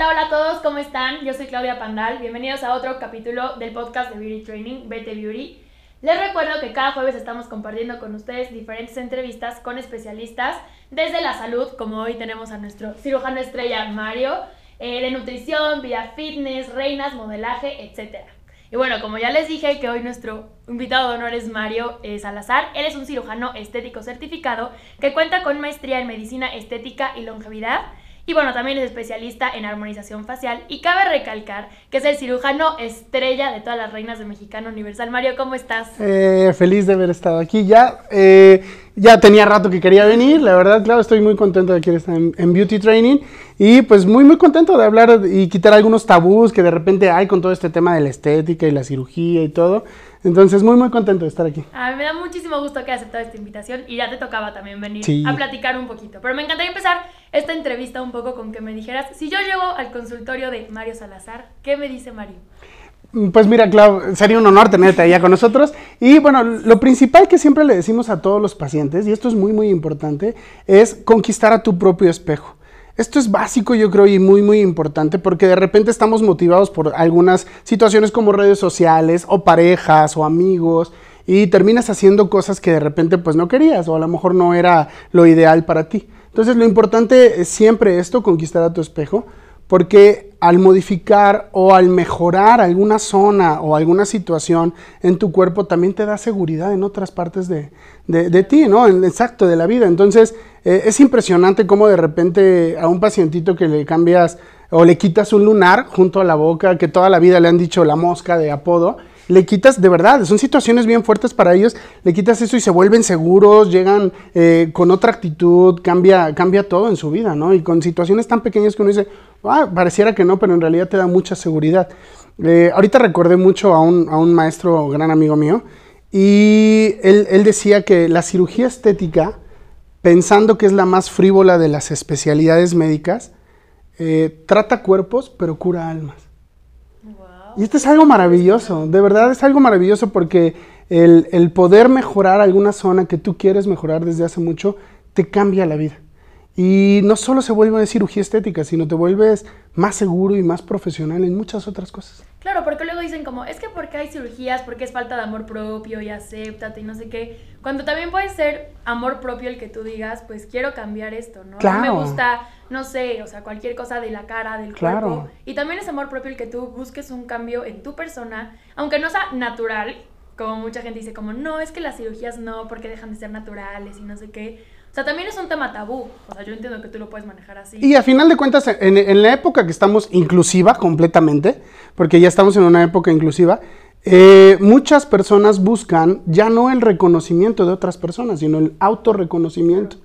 Hola, hola a todos, ¿cómo están? Yo soy Claudia Pandal. Bienvenidos a otro capítulo del podcast de Beauty Training, BT Beauty. Les recuerdo que cada jueves estamos compartiendo con ustedes diferentes entrevistas con especialistas desde la salud, como hoy tenemos a nuestro cirujano estrella Mario, eh, de nutrición, vida fitness, reinas, modelaje, etc. Y bueno, como ya les dije que hoy nuestro invitado de honor es Mario eh, Salazar, él es un cirujano estético certificado que cuenta con maestría en medicina estética y longevidad y bueno, también es especialista en armonización facial. Y cabe recalcar que es el cirujano estrella de todas las reinas de Mexicano Universal. Mario, ¿cómo estás? Eh, feliz de haber estado aquí ya. Eh, ya tenía rato que quería venir, la verdad, claro, estoy muy contento de que estar en, en, Beauty Training y pues muy, muy contento de hablar y quitar algunos tabús que de repente hay con todo este tema de la estética y la cirugía y todo. Entonces, muy, muy contento de estar aquí. A mí me da muchísimo gusto que hayas aceptado esta invitación y ya te tocaba también venir a platicar un poquito. Pero me encantaría empezar esta entrevista un poco con que me dijeras, si yo llego al consultorio de Mario Salazar, ¿qué me dice Mario? Pues mira, Clau, sería un honor tenerte allá con nosotros. Y bueno, lo principal que siempre le decimos a todos los pacientes, y esto es muy, muy importante, es conquistar a tu propio espejo. Esto es básico, yo creo, y muy, muy importante, porque de repente estamos motivados por algunas situaciones como redes sociales, o parejas, o amigos, y terminas haciendo cosas que de repente pues no querías, o a lo mejor no era lo ideal para ti. Entonces lo importante es siempre esto, conquistar a tu espejo, porque al modificar o al mejorar alguna zona o alguna situación en tu cuerpo también te da seguridad en otras partes de, de, ti, ¿no? Exacto, de la vida. Entonces, eh, es impresionante cómo de repente a un pacientito que le cambias o le quitas un lunar junto a la boca, que toda la vida le han dicho la mosca de apodo, le quitas, de verdad, son situaciones bien fuertes para ellos, le quitas eso y se vuelven seguros, llegan eh, con otra actitud, cambia, cambia todo en su vida, ¿no? Y con situaciones tan pequeñas que uno dice, ah, pareciera que no, pero en realidad te da mucha seguridad. Eh, ahorita recordé mucho a un, maestro, gran amigo mío, y él, él decía que la cirugía estética, pensando que es la más frívola de las especialidades médicas, eh, trata cuerpos, pero cura almas. Y esto es algo maravilloso, de verdad es algo maravilloso porque el, el, poder mejorar alguna zona que tú quieres mejorar desde hace mucho te cambia la vida. Y no solo se vuelve cirugía estética, sino te vuelves más seguro y más profesional en muchas otras cosas. Claro, porque luego dicen como, es que porque hay cirugías, porque es falta de amor propio y acéptate y no sé qué. Cuando también puede ser amor propio el que tú digas, pues quiero cambiar esto, ¿no? Claro. me gusta, no sé, o sea, cualquier cosa de la cara, del claro. cuerpo. Y también es amor propio el que tú busques un cambio en tu persona, aunque no sea natural, como mucha gente dice, como, no, es que las cirugías no, porque dejan de ser naturales y no sé qué. O sea, también es un tema tabú. O sea, yo entiendo que tú lo puedes manejar así. Y a final de cuentas, en, en la época que estamos inclusiva completamente, porque ya estamos en una época inclusiva, eh, muchas personas buscan ya no el reconocimiento de otras personas, sino el autorreconocimiento.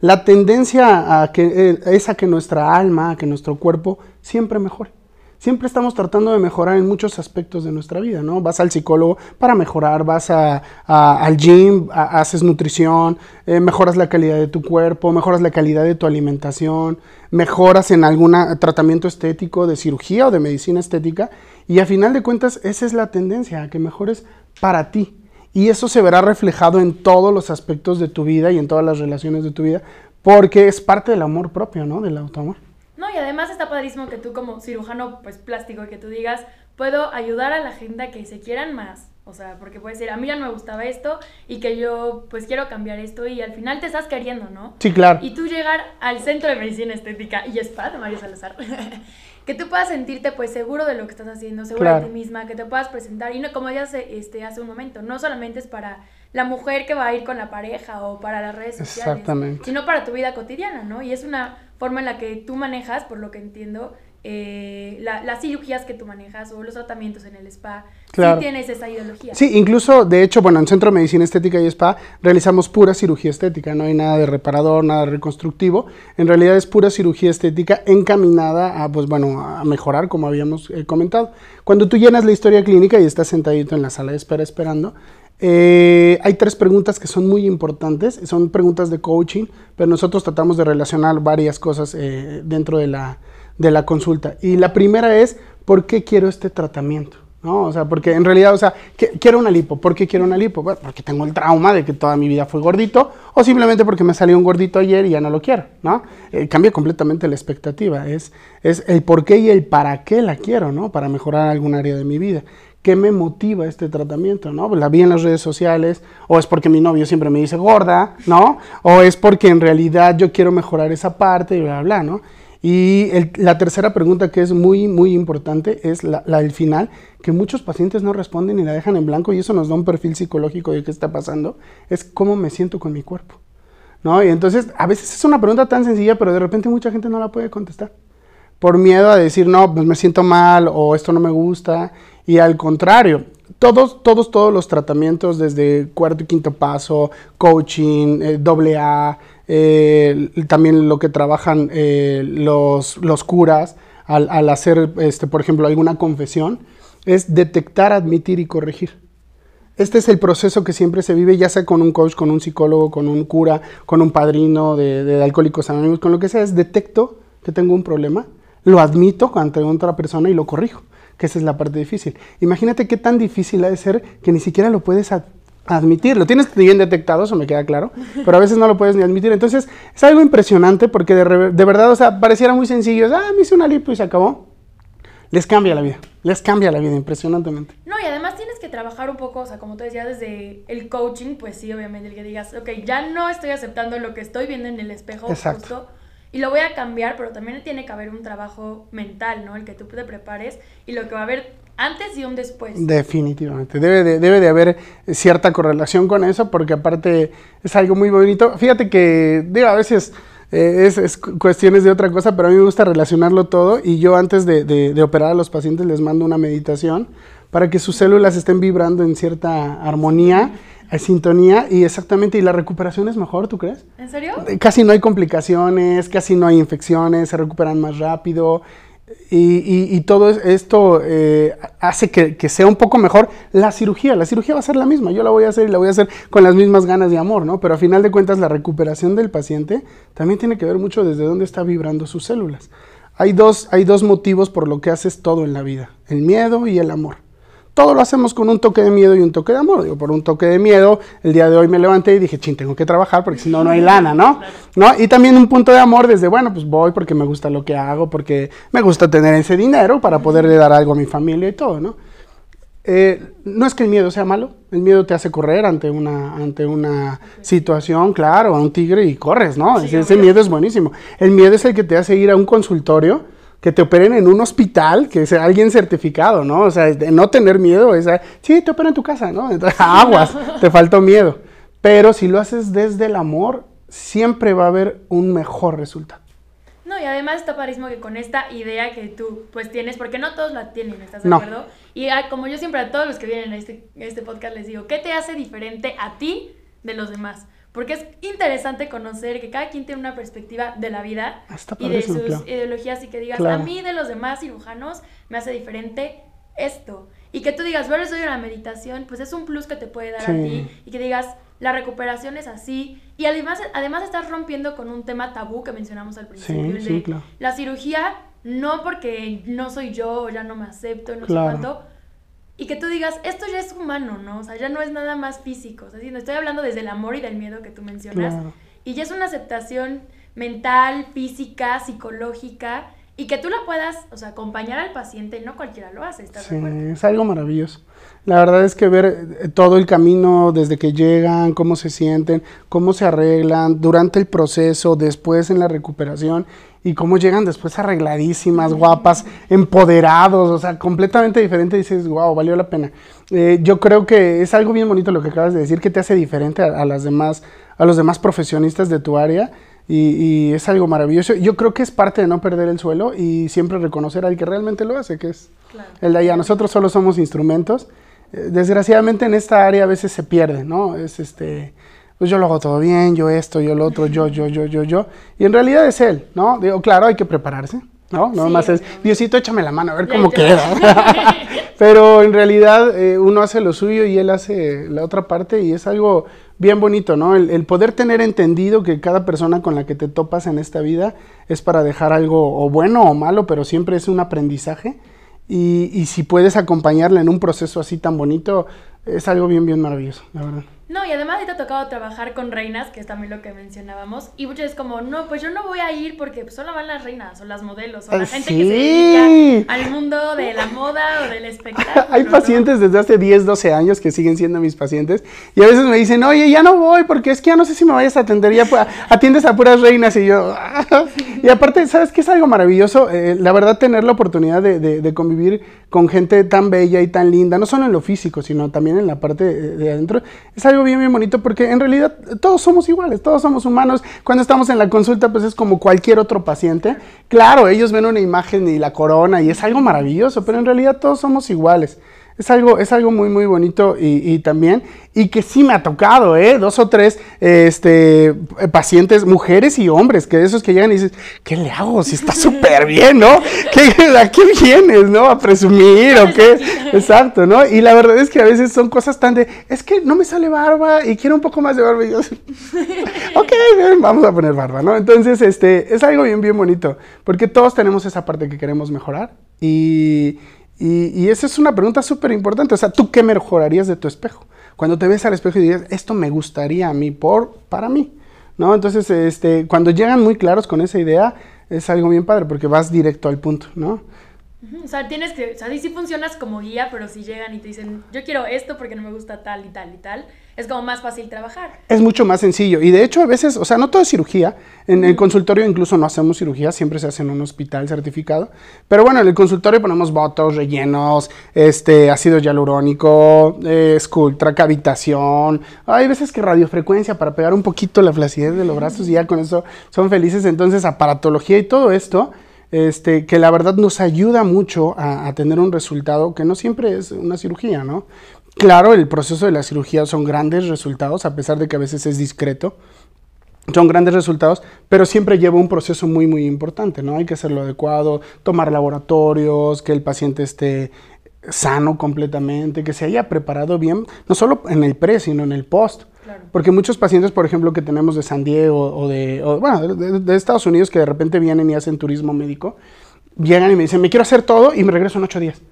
La tendencia a que, eh, es a que nuestra alma, a que nuestro cuerpo siempre mejore siempre estamos tratando de mejorar en muchos aspectos de nuestra vida, ¿no? Vas al psicólogo para mejorar, vas a, al gym, haces nutrición, eh, mejoras la calidad de tu cuerpo, mejoras la calidad de tu alimentación, mejoras en algún tratamiento estético de cirugía o de medicina estética y a final de cuentas esa es la tendencia, a que mejores para ti. Y eso se verá reflejado en todos los aspectos de tu vida y en todas las relaciones de tu vida, porque es parte del amor propio, ¿no? Del autoamor. No, y además está padrísimo que tú como cirujano pues plástico, que tú digas, puedo ayudar a la gente a que se quieran más. O sea, porque puede ser, a mí ya no me gustaba esto y que yo pues quiero cambiar esto y al final te estás queriendo, ¿no? Sí, claro. Y tú llegar al Centro de Medicina Estética y Spa de Mario Salazar, que tú puedas sentirte pues seguro de lo que estás haciendo, seguro de ti misma, que te puedas presentar y no como ya se, este, hace un momento, no solamente es para la mujer que va a ir con la pareja o para las redes sociales, Exactamente. sino para tu vida cotidiana, ¿no? Y es una forma en la que tú manejas, por lo que entiendo, eh, las cirugías que tú manejas o los tratamientos en el spa. Claro. Sí tienes esa ideología. Sí, incluso, de hecho, bueno, en Centro de Medicina Estética y Spa realizamos pura cirugía estética, no hay nada de reparador, nada de reconstructivo. En realidad es pura cirugía estética encaminada a, pues bueno, a mejorar, como habíamos eh, comentado. Cuando tú llenas la historia clínica y estás sentadito en la sala de espera esperando, eh, hay tres preguntas que son muy importantes, son preguntas de coaching, pero nosotros tratamos de relacionar varias cosas eh, dentro de la, de la consulta. Y la primera es, ¿por qué quiero este tratamiento? ¿no? O sea, porque en realidad, o sea, quiero una lipo. ¿Por qué quiero una lipo? Bueno, porque tengo el trauma de que toda mi vida fue gordito o simplemente porque me salió un gordito ayer y ya no lo quiero, ¿no? Eh, cambia completamente la expectativa. Es, es el por qué y el para qué la quiero, ¿no? Para mejorar algún área de mi vida. ¿Qué me motiva este tratamiento, no? La vi en las redes sociales, o es porque mi novio siempre me dice gorda, ¿no? O es porque en realidad yo quiero mejorar esa parte y bla, bla, ¿no? Y la tercera pregunta que es muy, muy importante es la, del final, que muchos pacientes no responden y la dejan en blanco y eso nos da un perfil psicológico de qué está pasando, es cómo me siento con mi cuerpo. ¿no? Y entonces a veces es una pregunta tan sencilla, pero de repente mucha gente no la puede contestar. Por miedo a decir, no, pues me siento mal o esto no me gusta. Y al contrario, todos, todos, todos los tratamientos desde cuarto y quinto paso, coaching, eh, doble A, eh, también lo que trabajan eh, los, los, curas al, hacer, este, por ejemplo, alguna confesión, es detectar, admitir y corregir. Este es el proceso que siempre se vive, ya sea con un coach, con un psicólogo, con un cura, con un padrino de, de alcohólicos anónimos, con lo que sea, es detecto que tengo un problema, lo admito ante otra persona y lo corrijo, que esa es la parte difícil. Imagínate qué tan difícil ha de ser que ni siquiera lo puedes admitir. Lo tienes bien detectado, eso me queda claro, pero a veces no lo puedes ni admitir. Entonces, es algo impresionante porque de, verdad, o sea, pareciera muy sencillo. Ah, me hice una lipo y se acabó. Les cambia la vida, les cambia la vida impresionantemente. No, y además tienes que trabajar un poco, o sea, como tú decías, desde el coaching, pues sí, obviamente, el que digas, ok, ya no estoy aceptando lo que estoy viendo en el espejo, Exacto. Y lo voy a cambiar, pero también tiene que haber un trabajo mental, ¿no? El que tú te prepares y lo que va a haber antes y un después. Definitivamente. Debe de, debe de haber cierta correlación con eso, porque aparte es algo muy bonito. Fíjate que, digo, a veces eh, es, cuestiones de otra cosa, pero a mí me gusta relacionarlo todo. Y yo antes de, de, operar a los pacientes les mando una meditación para que sus células estén vibrando en cierta armonía. En sintonía y exactamente, y la recuperación es mejor, ¿tú crees? ¿En serio? Casi no hay complicaciones, casi no hay infecciones, se recuperan más rápido. Y, todo esto eh, hace que, sea un poco mejor la cirugía. La cirugía va a ser la misma. Yo la voy a hacer y la voy a hacer con las mismas ganas de amor, ¿no? Pero a final de cuentas, la recuperación del paciente también tiene que ver mucho desde dónde está vibrando sus células. Hay dos, hay dos motivos por lo que haces todo en la vida: el miedo y el amor todo lo hacemos con un toque de miedo y un toque de amor. Digo, por un toque de miedo, el día de hoy me levanté y dije, ching, tengo que trabajar porque si no, no hay lana, ¿no? ¿no? Y también un punto de amor desde, bueno, pues voy porque me gusta lo que hago, porque me gusta tener ese dinero para poderle dar algo a mi familia y todo, ¿no? Eh, no es que el miedo sea malo, el miedo te hace correr ante una, ante una situación, claro, a un tigre y corres, ¿no? ese miedo es buenísimo. El miedo es el que te hace ir a un consultorio que te operen en un hospital, que sea alguien certificado, ¿no? O sea, de no tener miedo, es, sí, te operan en tu casa, ¿no? Entonces, aguas, te faltó miedo. Pero si lo haces desde el amor, siempre va a haber un mejor resultado. No, y además está parísimo que con esta idea que tú pues tienes, porque no todos la tienen, ¿estás de acuerdo? Y ah, como yo siempre a todos los que vienen a este, a este podcast les digo, ¿qué te hace diferente a ti de los demás? Porque es interesante conocer que cada quien tiene una perspectiva de la vida y de sus ideologías y que digas, a mí de los demás cirujanos me hace diferente esto. Y que tú digas, bueno, soy una meditación, pues es un plus que te puede dar a ti y que digas, la recuperación es así. Y además, además estás rompiendo con un tema tabú que mencionamos al principio. Sí, claro. La cirugía, no porque no soy yo, o ya no me acepto, no sé cuánto, y que tú digas, esto ya es humano, ¿no? O sea, ya no es nada más físico. O sea, estoy hablando desde el amor y del miedo que tú mencionas. Y ya es una aceptación mental, física, psicológica, y que tú la puedas, o sea, acompañar al paciente, no cualquiera lo hace, ¿estás sí, es algo maravilloso. La verdad es que ver eh, todo el camino desde que llegan, cómo se sienten, cómo se arreglan, durante el proceso, después en la recuperación, y cómo llegan después arregladísimas, guapas, empoderados, o sea, completamente diferente, dices, wow, valió la pena. Eh, yo creo que es algo bien bonito lo que acabas de decir, que te hace diferente a, las demás, a los demás profesionistas de tu área. Y, es algo maravilloso. Yo creo que es parte de no perder el suelo y siempre reconocer al que realmente lo hace, que es el de allá. Nosotros solo somos instrumentos. Eh, desgraciadamente en esta área a veces se pierde, ¿no? Es este, pues yo lo hago todo bien, yo esto, yo lo otro, yo, yo, yo, yo, yo. Y en realidad es él, ¿no? Digo, claro, hay que prepararse, ¿no? No más es, Diosito, échame la mano, a ver cómo queda. Pero en realidad eh, uno hace lo suyo y él hace la otra parte y es algo bien bonito, ¿no? El, poder tener entendido que cada persona con la que te topas en esta vida es para dejar algo o bueno o malo, pero siempre es un aprendizaje y, y si puedes acompañarla en un proceso así tan bonito, es algo bien, bien maravilloso, la verdad. No, y además te ha tocado trabajar con reinas, que es también lo que mencionábamos, y muchas veces como, no, pues yo no voy a ir porque pues, solo van las reinas o las modelos o la Ah, gente sí. que se dedica al mundo de la moda o del espectáculo. Hay ¿no? pacientes desde hace 10, 12 años que siguen siendo mis pacientes y a veces me dicen, oye, ya no voy porque es que ya no sé si me vayas a atender, ya atiendes a puras reinas y yo... y aparte, ¿sabes qué es algo maravilloso? Eh, la verdad, tener la oportunidad de, de- de convivir con gente tan bella y tan linda, no solo en lo físico, sino también en la parte de, de adentro, es algo bien, bien bonito porque en realidad todos somos iguales, todos somos humanos. Cuando estamos en la consulta, pues es como cualquier otro paciente. Claro, ellos ven una imagen y la corona y es algo maravilloso, pero en realidad todos somos iguales. Es algo, es algo muy, muy bonito y, y también, y que sí me ha tocado, ¿eh? Dos o tres este, pacientes, mujeres y hombres, que de esos que llegan y dices, ¿qué le hago? Si está súper bien, ¿no? ¿Qué, ¿A qué vienes, no? ¿A presumir o qué? Exacto, ¿no? Y la verdad es que a veces son cosas tan de, es que no me sale barba y quiero un poco más de barba. Y yo, ok, bien, vamos a poner barba, ¿no? Entonces, este, es algo bien, bien bonito, porque todos tenemos esa parte que queremos mejorar y, y, esa es una pregunta súper importante. O sea, ¿tú qué mejorarías de tu espejo? Cuando te ves al espejo y digas, esto me gustaría a mí, por, para mí, ¿no? Entonces, este, cuando llegan muy claros con esa idea, es algo bien padre, porque vas directo al punto, ¿no? O sea, tienes que, o sea, sí funcionas como guía, pero si llegan y te dicen, yo quiero esto porque no me gusta tal y tal y tal, es como más fácil trabajar. Es mucho más sencillo. Y de hecho, a veces, o sea, no todo es cirugía. En el consultorio incluso no hacemos cirugía, siempre se hace en un hospital certificado. Pero bueno, en el consultorio ponemos botos, rellenos, este, ácido hialurónico, eh, Sculptra, cavitación. Hay veces que radiofrecuencia para pegar un poquito la flacidez de los brazos y ya con eso son felices. Entonces, aparatología y todo esto. Este, que la verdad nos ayuda mucho a, a tener un resultado que no siempre es una cirugía, ¿no? Claro, el proceso de la cirugía son grandes resultados, a pesar de que a veces es discreto. Son grandes resultados, pero siempre lleva un proceso muy, muy importante, ¿no? Hay que hacerlo adecuado, tomar laboratorios, que el paciente esté sano completamente, que se haya preparado bien, no solo en el pre, sino en el post. Claro. Porque muchos pacientes, por ejemplo, que tenemos de San Diego o de, o, bueno, de, de Estados Unidos, que de repente vienen y hacen turismo médico, llegan y me dicen, me quiero hacer todo y me regreso en ocho días.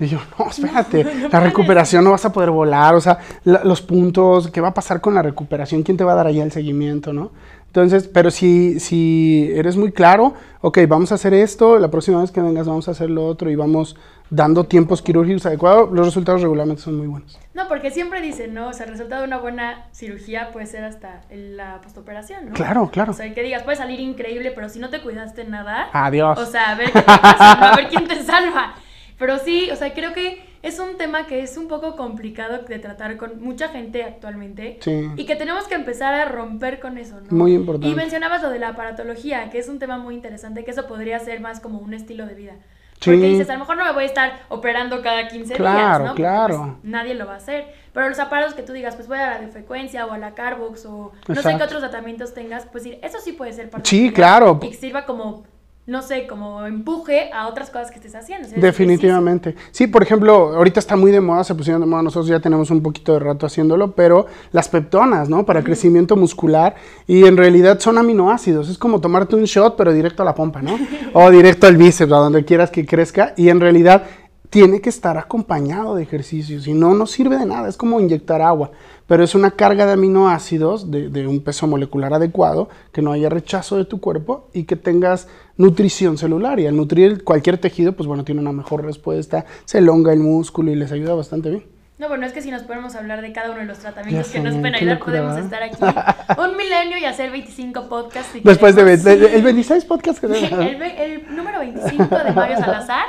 Y yo, no, espérate, la recuperación no vas a poder volar, o sea, la- los puntos, ¿qué va a pasar con la recuperación? ¿Quién te va a dar allá el seguimiento, no? Entonces, pero si, si eres muy claro, ok, vamos a hacer esto, la próxima vez que vengas vamos a hacer lo otro y vamos dando tiempos quirúrgicos adecuados, los resultados regularmente son muy buenos. No, porque siempre dicen, ¿no? O sea, el resultado de una buena cirugía puede ser hasta la postoperación, ¿no? Claro, claro. O sea, que digas, puede salir increíble, pero si no te cuidaste nada, Adiós. o sea, a ver qué te pasa, ¿no? a ver quién te salva. Pero sí, o sea, creo que es un tema que es un poco complicado de tratar con mucha gente actualmente. Sí. Y que tenemos que empezar a romper con eso, ¿no? Muy importante. Y mencionabas lo de la aparatología, que es un tema muy interesante, que eso podría ser más como un estilo de vida. Sí. Porque dices, a lo mejor no me voy a estar operando cada 15 Claro, días, ¿no? Porque, claro. pues, nadie lo va a hacer. Pero los aparatos que tú digas, pues voy a la de frecuencia o a la Carbox o no sé qué otros tratamientos tengas, pues sí, eso sí puede ser parte Sí, de claro. Y que sirva como, no sé, como empuje a otras cosas que estés haciendo. o sea, es Definitivamente. Sí, por ejemplo, ahorita está muy de moda, se pusieron de moda, nosotros ya tenemos un poquito de rato haciéndolo, pero las peptonas, ¿no? Para crecimiento muscular y en realidad son aminoácidos, es como tomarte un shot pero directo a la pompa, ¿no? o directo al bíceps, a donde quieras que crezca y en realidad tiene que estar acompañado de ejercicio, si no, no sirve de nada, es como inyectar agua, pero es una carga de aminoácidos de, de un peso molecular adecuado, que no haya rechazo de tu cuerpo y que tengas nutrición celular. Y al nutrir cualquier tejido, pues bueno, tiene una mejor respuesta, se elonga el músculo y les ayuda bastante bien. No, bueno, es que si nos ponemos a hablar de cada uno de los tratamientos Ya que sé, nos pueden ayudar, podemos estar aquí un milenio y hacer 25 podcasts. si Después de, queremos. de- el 26 podcast que el, el número 25 de Mario Salazar.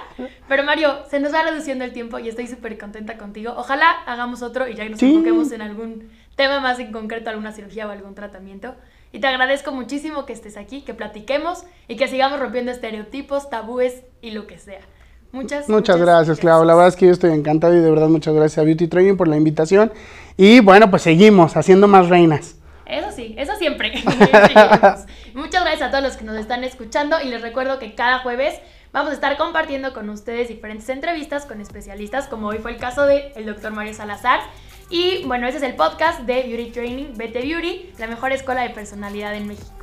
Pero Mario, se nos va reduciendo el tiempo y estoy súper contenta contigo. Ojalá hagamos otro y ya nos Sí. enfoquemos en algún tema más en concreto, alguna cirugía o algún tratamiento. Y te agradezco muchísimo que estés aquí, que platiquemos y que sigamos rompiendo estereotipos, tabúes y lo que sea. Muchas, Muchas gracias, Clau. La verdad es que yo estoy encantado y de verdad muchas gracias a Beauty Training por la invitación. Y bueno, pues seguimos haciendo más reinas. Eso sí, eso siempre. Muchas gracias a todos los que nos están escuchando y les recuerdo que cada jueves vamos a estar compartiendo con ustedes diferentes entrevistas con especialistas, como hoy fue el caso del el doctor Mario Salazar. Y bueno, ese es el podcast de Beauty Training, Vete Beauty, la mejor escuela de personalidad en México.